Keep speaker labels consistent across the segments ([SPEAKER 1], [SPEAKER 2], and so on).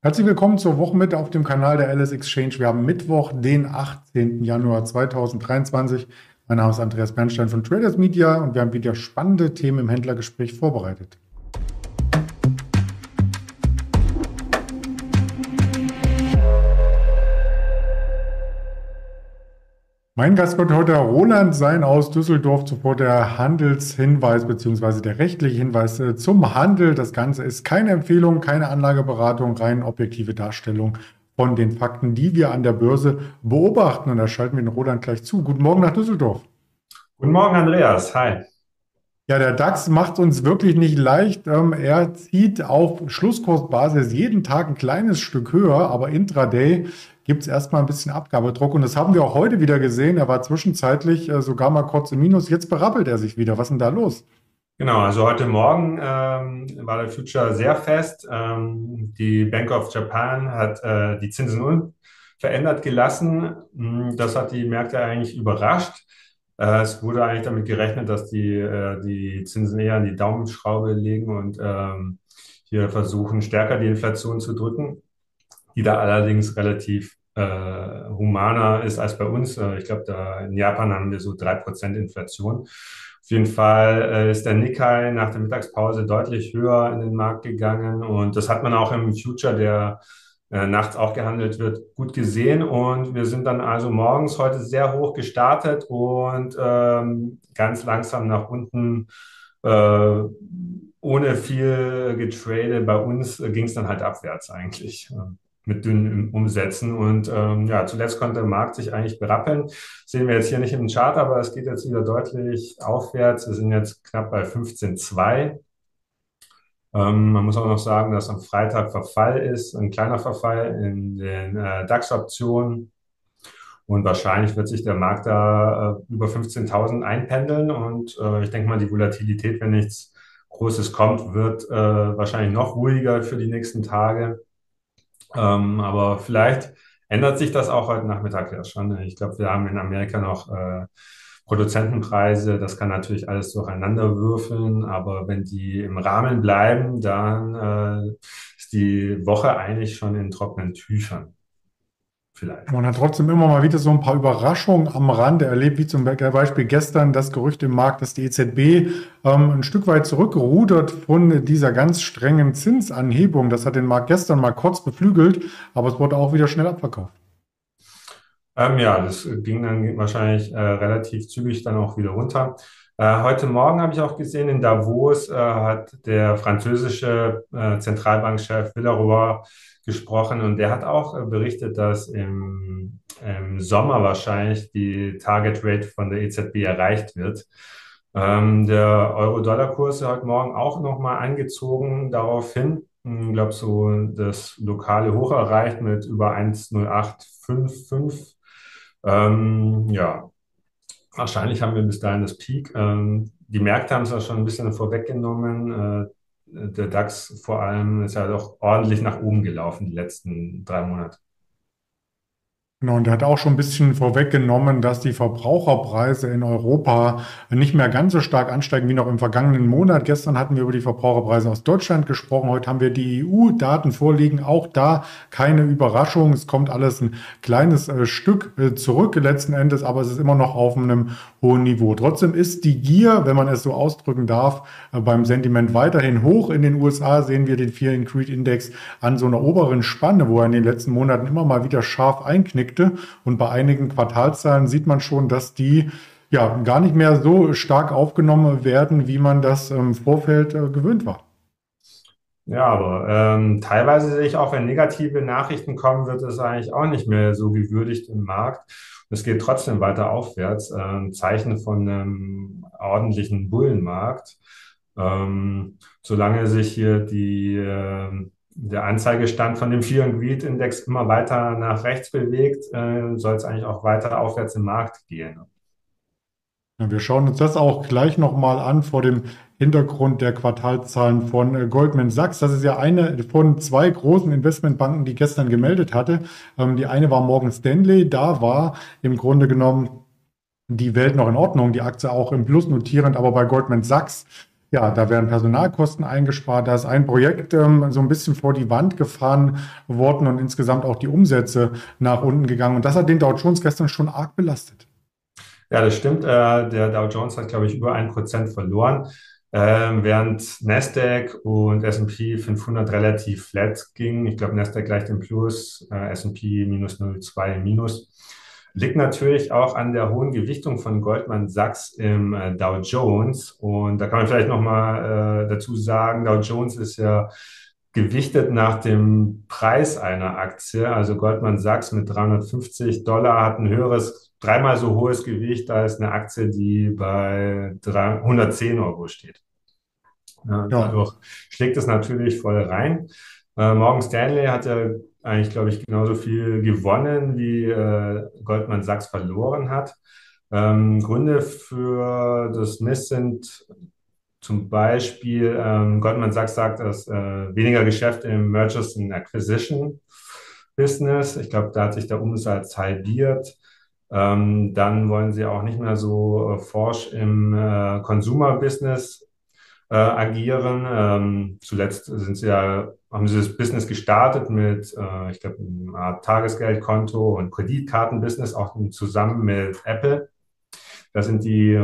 [SPEAKER 1] Herzlich willkommen zur Wochenmitte auf dem Kanal der LS Exchange. Wir haben Mittwoch, den 18. Januar 2023. Mein Name ist Andreas Bernstein von Traders Media und wir haben wieder spannende Themen im Händlergespräch vorbereitet. Mein Gast wird heute Roland sein aus Düsseldorf, zuvor der Handelshinweis bzw. der rechtliche Hinweis äh, zum Handel. Das Ganze ist keine Empfehlung, keine Anlageberatung, rein objektive Darstellung von den Fakten, die wir an der Börse beobachten. Und da schalten wir den Roland gleich zu. Guten Morgen nach Düsseldorf.
[SPEAKER 2] Guten Morgen, Andreas. Hi.
[SPEAKER 1] Ja, der DAX macht uns wirklich nicht leicht. Ähm, er zieht auf Schlusskursbasis jeden Tag ein kleines Stück höher, aber intraday gibt es erstmal ein bisschen Abgabedruck. Und das haben wir auch heute wieder gesehen. Er war zwischenzeitlich äh, sogar mal kurz im Minus. Jetzt berappelt er sich wieder. Was ist denn da los?
[SPEAKER 2] Genau, also heute Morgen ähm, war der Future sehr fest. Ähm, die Bank of Japan hat äh, die Zinsen unverändert gelassen. Hm, das hat die Märkte eigentlich überrascht. Äh, es wurde eigentlich damit gerechnet, dass die, äh, die Zinsen eher an die Daumenschraube legen und ähm, hier versuchen, stärker die Inflation zu drücken, die da allerdings relativ äh, humaner ist als bei uns. Äh, ich glaube, da in Japan haben wir so drei Prozent Inflation. Auf jeden Fall äh, ist der Nikkei nach der Mittagspause deutlich höher in den Markt gegangen und das hat man auch im Future, der äh, nachts auch gehandelt wird, gut gesehen. Und wir sind dann also morgens heute sehr hoch gestartet und ähm, ganz langsam nach unten äh, ohne viel getradet. Bei uns ging es dann halt abwärts eigentlich mit dünnen Umsätzen. Und ähm, ja, zuletzt konnte der Markt sich eigentlich berappeln. Sehen wir jetzt hier nicht im Chart, aber es geht jetzt wieder deutlich aufwärts. Wir sind jetzt knapp bei 15,2. Ähm, man muss auch noch sagen, dass am Freitag Verfall ist, ein kleiner Verfall in den äh, DAX-Optionen. Und wahrscheinlich wird sich der Markt da äh, über 15.000 einpendeln. Und äh, ich denke mal, die Volatilität, wenn nichts Großes kommt, wird äh, wahrscheinlich noch ruhiger für die nächsten Tage. Ähm, aber vielleicht ändert sich das auch heute Nachmittag ja schon. Ich glaube, wir haben in Amerika noch äh, Produzentenpreise. Das kann natürlich alles durcheinander würfeln, aber wenn die im Rahmen bleiben, dann äh, ist die Woche eigentlich schon in trockenen Tüchern
[SPEAKER 1] vielleicht. Man hat trotzdem immer mal wieder so ein paar Überraschungen am Rande erlebt, wie zum Beispiel gestern das Gerücht im Markt, dass die EZB ähm, ein Stück weit zurückgerudert von dieser ganz strengen Zinsanhebung. Das hat den Markt gestern mal kurz beflügelt, aber es wurde auch wieder schnell abverkauft.
[SPEAKER 2] Ähm, ja, das ging dann wahrscheinlich äh, relativ zügig dann auch wieder runter. Äh, heute Morgen habe ich auch gesehen, in Davos äh, hat der französische äh, Zentralbankchef Villeroy gesprochen und der hat auch berichtet, dass im, im Sommer wahrscheinlich die Target Rate von der EZB erreicht wird. Ähm, der Euro-Dollar-Kurs ist heute Morgen auch nochmal angezogen darauf hin. Ich glaube, so das lokale Hoch erreicht mit über 1,0855. Ähm, ja, wahrscheinlich haben wir bis dahin das Peak. Ähm, die Märkte haben es ja schon ein bisschen vorweggenommen. Äh, der DAX vor allem ist ja doch ordentlich nach oben gelaufen die letzten drei Monate.
[SPEAKER 1] Genau, und er hat auch schon ein bisschen vorweggenommen, dass die Verbraucherpreise in Europa nicht mehr ganz so stark ansteigen wie noch im vergangenen Monat. Gestern hatten wir über die Verbraucherpreise aus Deutschland gesprochen. Heute haben wir die EU-Daten vorliegen. Auch da keine Überraschung. Es kommt alles ein kleines äh, Stück äh, zurück letzten Endes, aber es ist immer noch auf einem hohen Niveau. Trotzdem ist die Gier, wenn man es so ausdrücken darf, äh, beim Sentiment weiterhin hoch. In den USA sehen wir den Fear and Creed Index an so einer oberen Spanne, wo er in den letzten Monaten immer mal wieder scharf einknickt Konflikte. Und bei einigen Quartalzahlen sieht man schon, dass die ja gar nicht mehr so stark aufgenommen werden, wie man das im Vorfeld äh, gewöhnt war.
[SPEAKER 2] Ja, aber ähm, teilweise sehe ich auch, wenn negative Nachrichten kommen, wird es eigentlich auch nicht mehr so gewürdigt im Markt. Es geht trotzdem weiter aufwärts. Äh, Zeichen von einem ordentlichen Bullenmarkt. Ähm, solange sich hier die äh, der Anzeigestand von dem Fear Greed Index immer weiter nach rechts bewegt, äh, soll es eigentlich auch weiter aufwärts im Markt gehen.
[SPEAKER 1] Ja, wir schauen uns das auch gleich nochmal an vor dem Hintergrund der Quartalzahlen von äh, Goldman Sachs. Das ist ja eine von zwei großen Investmentbanken, die gestern gemeldet hatte. Ähm, die eine war Morgan Stanley. Da war im Grunde genommen die Welt noch in Ordnung, die Aktie auch im Plus notierend, aber bei Goldman Sachs Ja, da werden Personalkosten eingespart. Da ist ein Projekt ähm, so ein bisschen vor die Wand gefahren worden und insgesamt auch die Umsätze nach unten gegangen. Und das hat den Dow Jones gestern schon arg belastet.
[SPEAKER 2] Ja, das stimmt. Äh, der Dow Jones hat, glaube ich, über ein Prozent verloren, ähm, während Nasdaq und S&P 500 relativ flat gingen. Ich glaube, Nasdaq gleicht im Plus, äh, S&P minus 0,2 im Minus. Liegt natürlich auch an der hohen Gewichtung von Goldman Sachs im äh, Dow Jones. Und da kann man vielleicht nochmal äh, dazu sagen, Dow Jones ist ja gewichtet nach dem Preis einer Aktie. Also Goldman Sachs mit 350 Dollar hat ein höheres, dreimal so hohes Gewicht als eine Aktie, die bei 110 Euro steht. Ja, dadurch schlägt es natürlich voll rein. Äh, Morgan Stanley hat ja eigentlich, glaube ich, genauso viel gewonnen, wie äh, Goldman Sachs verloren hat. Ähm, Gründe für das Miss sind zum Beispiel, ähm, Goldman Sachs sagt, dass äh, weniger Geschäft im Mergers and Acquisition Business. Ich glaube, da hat sich der Umsatz halbiert. Ähm, dann wollen sie auch nicht mehr so äh, forsch im äh, Consumer Business äh, agieren. Ähm, zuletzt sind sie ja, haben sie das Business gestartet mit, äh, ich glaube, Art Tagesgeldkonto und Kreditkartenbusiness, auch zusammen mit Apple. Da sind die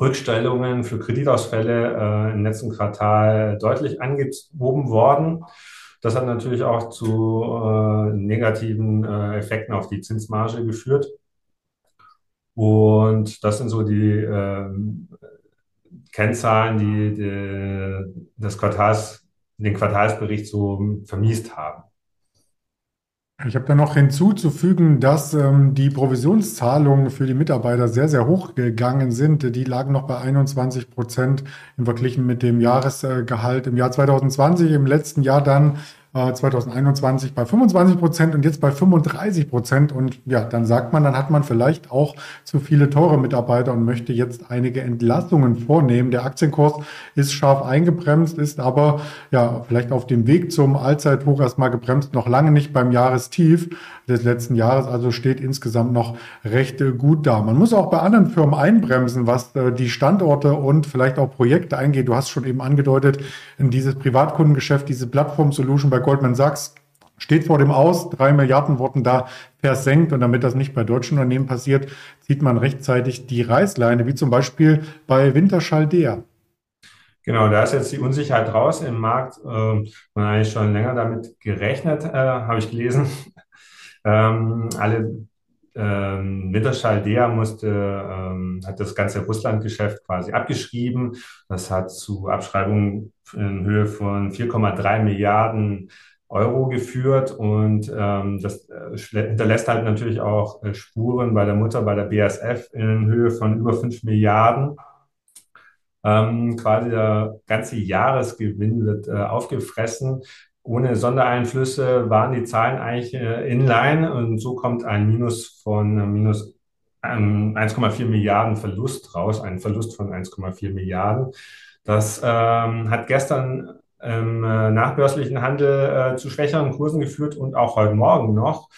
[SPEAKER 2] Rückstellungen für Kreditausfälle äh, im letzten Quartal deutlich angehoben worden. Das hat natürlich auch zu äh, negativen äh, Effekten auf die Zinsmarge geführt. Und das sind so die ähm, Kennzahlen, die, die das Quartals, den Quartalsbericht so vermiest haben.
[SPEAKER 1] Ich habe da noch hinzuzufügen, dass ähm, die Provisionszahlungen für die Mitarbeiter sehr, sehr hoch gegangen sind. Die lagen noch bei 21 Prozent im Verglichen mit dem Jahresgehalt im Jahr 2020. Im letzten Jahr dann 2021 äh, bei 25 Prozent und jetzt bei 35 Prozent. Und ja, dann sagt man, dann hat man vielleicht auch zu viele teure Mitarbeiter und möchte jetzt einige Entlassungen vornehmen. Der Aktienkurs ist scharf eingebremst, ist aber ja vielleicht auf dem Weg zum Allzeithoch erstmal gebremst, noch lange nicht beim Jahrestief des letzten Jahres, also steht insgesamt noch recht äh, gut da. Man muss auch bei anderen Firmen einbremsen, was äh, die Standorte und vielleicht auch Projekte eingeht. Du hast schon eben angedeutet, in dieses Privatkundengeschäft, diese Plattform-Solution bei Goldman Sachs steht vor dem Aus. Drei Milliarden wurden da versenkt und damit das nicht bei deutschen Unternehmen passiert, zieht man rechtzeitig die Reißleine, wie zum Beispiel bei Winterschaldea.
[SPEAKER 2] Genau, da ist jetzt die Unsicherheit raus im Markt. Ähm, man hat eigentlich schon länger damit gerechnet, äh, habe ich gelesen. Ähm, alle ähm, Winterschall musste, ähm, hat das ganze Russlandgeschäft quasi abgeschrieben. Das hat zu Abschreibungen in Höhe von 4,3 Milliarden Euro geführt und ähm, das äh, hinterlässt halt natürlich auch äh, Spuren bei der Mutter, bei der BASF in Höhe von über 5 Milliarden. Ähm, quasi der ganze Jahresgewinn wird äh, aufgefressen ohne Sondereinflüsse waren die Zahlen eigentlich äh, inline und so kommt ein Minus von äh, minus 1,4 ähm, Milliarden Verlust raus, ein Verlust von 1,4 Milliarden. Das ähm, hat gestern im äh, nachbörslichen Handel äh, zu schwächeren Kursen geführt und auch heute Morgen noch.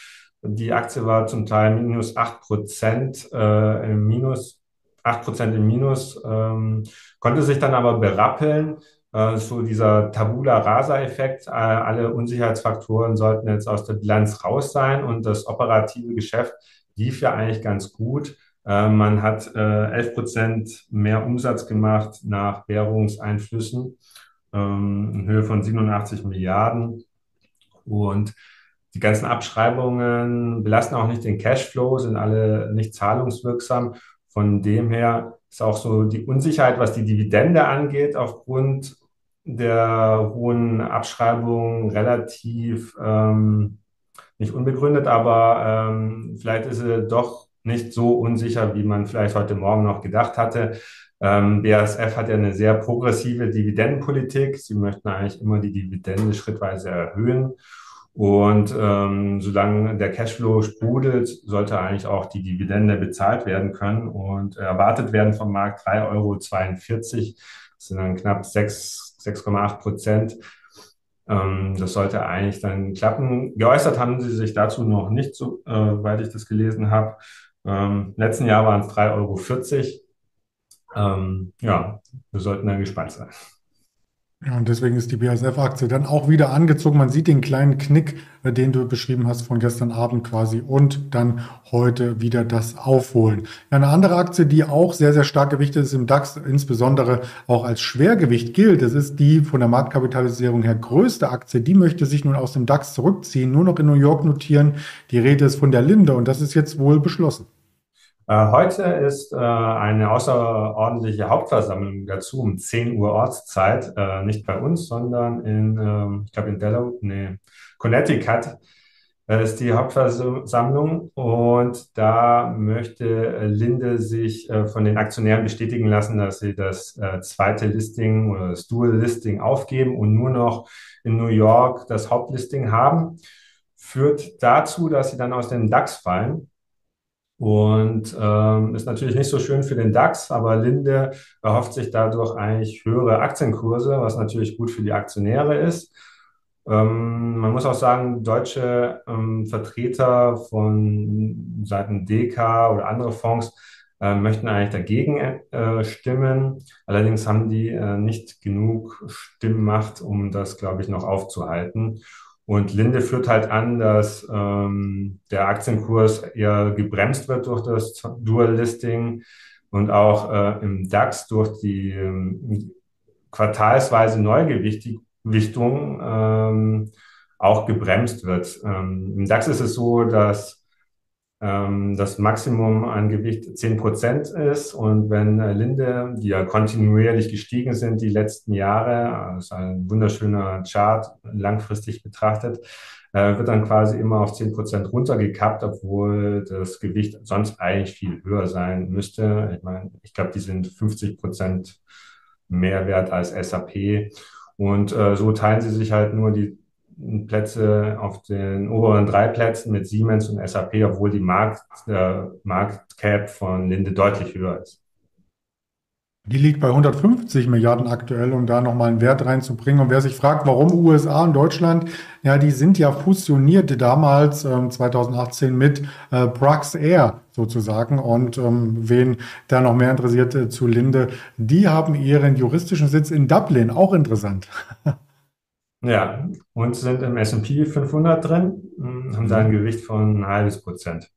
[SPEAKER 2] Die Aktie war zum Teil minus 8 Prozent äh, im Minus, 8 Prozent im Minus, ähm, konnte sich dann aber berappeln äh, so dieser Tabula Rasa-Effekt. Äh, alle Unsicherheitsfaktoren sollten jetzt aus der Bilanz raus sein und das operative Geschäft lief ja eigentlich ganz gut. Äh, man hat 11 Prozent mehr Umsatz gemacht nach Währungseinflüssen ähm, in Höhe von 87 Milliarden. Und die ganzen Abschreibungen belasten auch nicht den Cashflow, sind alle nicht zahlungswirksam. Von dem her ist auch so die Unsicherheit, was die Dividende angeht, aufgrund der hohen Abschreibung relativ ähm, nicht unbegründet, aber ähm, vielleicht ist sie doch nicht so unsicher, wie man vielleicht heute Morgen noch gedacht hatte. Ähm, BASF hat ja eine sehr progressive Dividendenpolitik. Sie möchten eigentlich immer die Dividende schrittweise erhöhen. Und ähm, solange der Cashflow sprudelt, sollte eigentlich auch die Dividende bezahlt werden können und erwartet werden vom Markt 3,42 Euro. Das sind dann knapp 6 6,8 Prozent. Ähm, das sollte eigentlich dann klappen. Geäußert haben sie sich dazu noch nicht, äh, weil ich das gelesen habe. Ähm, letzten Jahr waren es 3,40 Euro. Ähm, ja, wir sollten dann gespannt sein.
[SPEAKER 1] Ja, und deswegen ist die BASF-Aktie dann auch wieder angezogen. Man sieht den kleinen Knick, äh, den du beschrieben hast von gestern Abend quasi und dann heute wieder das Aufholen. Ja, eine andere Aktie, die auch sehr, sehr stark gewichtet ist im DAX, insbesondere auch als Schwergewicht gilt, das ist die von der Marktkapitalisierung her größte Aktie. Die möchte sich nun aus dem DAX zurückziehen, nur noch in New York notieren. Die Rede ist von der Linde und das ist jetzt wohl beschlossen.
[SPEAKER 2] Äh, heute ist äh, eine außerordentliche Hauptversammlung dazu um 10 Uhr Ortszeit, äh, nicht bei uns, sondern in, ähm, ich glaube in Delaware, nee, Connecticut ist die Hauptversammlung und da möchte Linde sich von den Aktionären bestätigen lassen, dass sie das zweite Listing oder das Dual Listing aufgeben und nur noch in New York das Hauptlisting haben. Führt dazu, dass sie dann aus dem DAX fallen. Und ähm, ist natürlich nicht so schön für den DAX, aber Linde erhofft sich dadurch eigentlich höhere Aktienkurse, was natürlich gut für die Aktionäre ist. Ähm, man muss auch sagen, deutsche ähm, Vertreter von Seiten DK oder andere Fonds äh, möchten eigentlich dagegen äh, stimmen. Allerdings haben die äh, nicht genug Stimmmacht, um das, glaube ich, noch aufzuhalten. Und Linde führt halt an, dass ähm, der Aktienkurs eher gebremst wird durch das Dual Listing und auch äh, im DAX durch die ähm, quartalsweise Neugewichtung ähm, auch gebremst wird. Ähm, Im DAX ist es so, dass ähm, das Maximum an Gewicht 10 Prozent ist. Und wenn äh, Linde, die ja kontinuierlich gestiegen sind die letzten Jahre, das ist ein wunderschöner Chart, langfristig betrachtet, äh, wird dann quasi immer auf 10 Prozent runtergekappt, obwohl das Gewicht sonst eigentlich viel höher sein müsste. Ich meine, ich glaube, die sind 50 Prozent mehr wert als SAP. Und äh, so teilen sie sich halt nur die Plätze auf den oberen drei Plätzen mit Siemens und SAP, obwohl die Markt, äh, Marktcap von Linde deutlich höher ist.
[SPEAKER 1] Die liegt bei 150 Milliarden aktuell, um da nochmal einen Wert reinzubringen. Und wer sich fragt, warum USA und Deutschland, ja, die sind ja fusioniert damals ähm, 2018 mit äh, Prax Air sozusagen. Und ähm, wen da noch mehr interessiert äh, zu Linde, die haben ihren juristischen Sitz in Dublin. Auch interessant.
[SPEAKER 2] Ja, und sind im S&P 500 drin, hm, haben da ein mhm. Gewicht von ein halbes Prozent.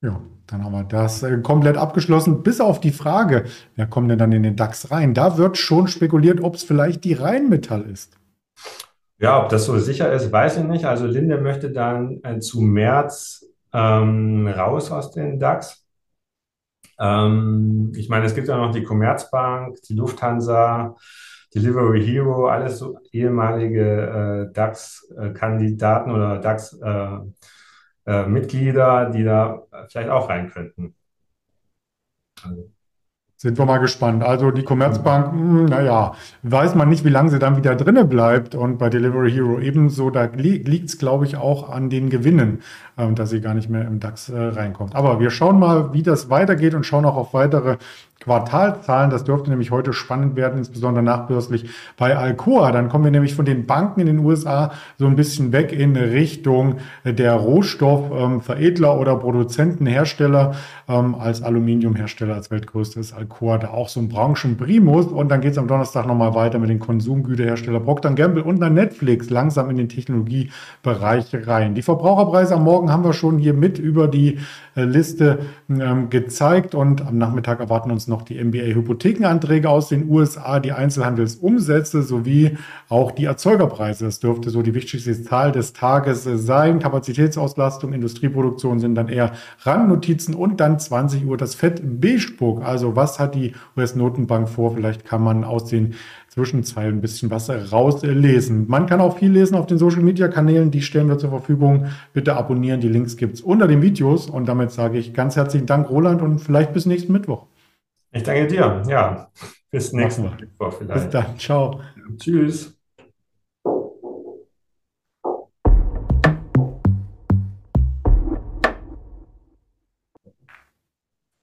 [SPEAKER 1] Ja, dann haben wir das äh, komplett abgeschlossen, bis auf die Frage, wer kommt denn dann in den DAX rein? Da wird schon spekuliert, ob es vielleicht die Rheinmetall ist.
[SPEAKER 2] Ja, ob das so sicher ist, weiß ich nicht. Also Linde möchte dann äh, zu März ähm, raus aus den DAX. Ähm, ich meine, es gibt ja noch die Commerzbank, die Lufthansa, Delivery Hero, alles so ehemalige äh, DAX-Kandidaten oder DAX-Mitglieder, äh, äh, die da vielleicht auch rein könnten.
[SPEAKER 1] Also. Sind wir mal gespannt. Also die Commerzbank, hm, naja, weiß man nicht, wie lange sie dann wieder drinne bleibt. Und bei Delivery Hero ebenso, da li liegt es, glaube ich, auch an den Gewinnen, ähm, dass sie gar nicht mehr im DAX äh, reinkommt. Aber wir schauen mal, wie das weitergeht und schauen auch auf weitere Quartalzahlen. Das dürfte nämlich heute spannend werden, insbesondere nachbörslich bei Alcoa. Dann kommen wir nämlich von den Banken in den USA so ein bisschen weg in Richtung der Rohstoffveredler ähm, oder Produzentenhersteller ähm, als Aluminiumhersteller, als weltgrößtes Alcoa, da auch so ein Branchenprimus. Und dann geht es am Donnerstag nochmal weiter mit den Konsumgüterhersteller Procter Gamble und dann Netflix langsam in den Technologiebereich rein. Die Verbraucherpreise am Morgen haben wir schon hier mit über die äh, Liste ähm, gezeigt und am Nachmittag erwarten uns noch die MBA-Hypothekenanträge aus den USA, die Einzelhandelsumsätze sowie auch die Erzeugerpreise. Das dürfte so die wichtigste Zahl des Tages sein. Kapazitätsauslastung, Industrieproduktion sind dann eher Randnotizen und dann 20 Uhr das Fett Beige-Book. Also was hat die US-Notenbank vor? Vielleicht kann man aus den Zwischenzeilen ein bisschen was rauslesen. Man kann auch viel lesen auf den Social Media Kanälen, die stellen wir zur Verfügung. Bitte abonnieren, die Links gibt es unter den Videos. Und damit sage ich ganz herzlichen Dank, Roland, und vielleicht bis nächsten Mittwoch.
[SPEAKER 2] Ich danke dir. Ja, bis nächsten
[SPEAKER 1] vielleicht. Bis dann. Ciao.
[SPEAKER 2] Tschüss.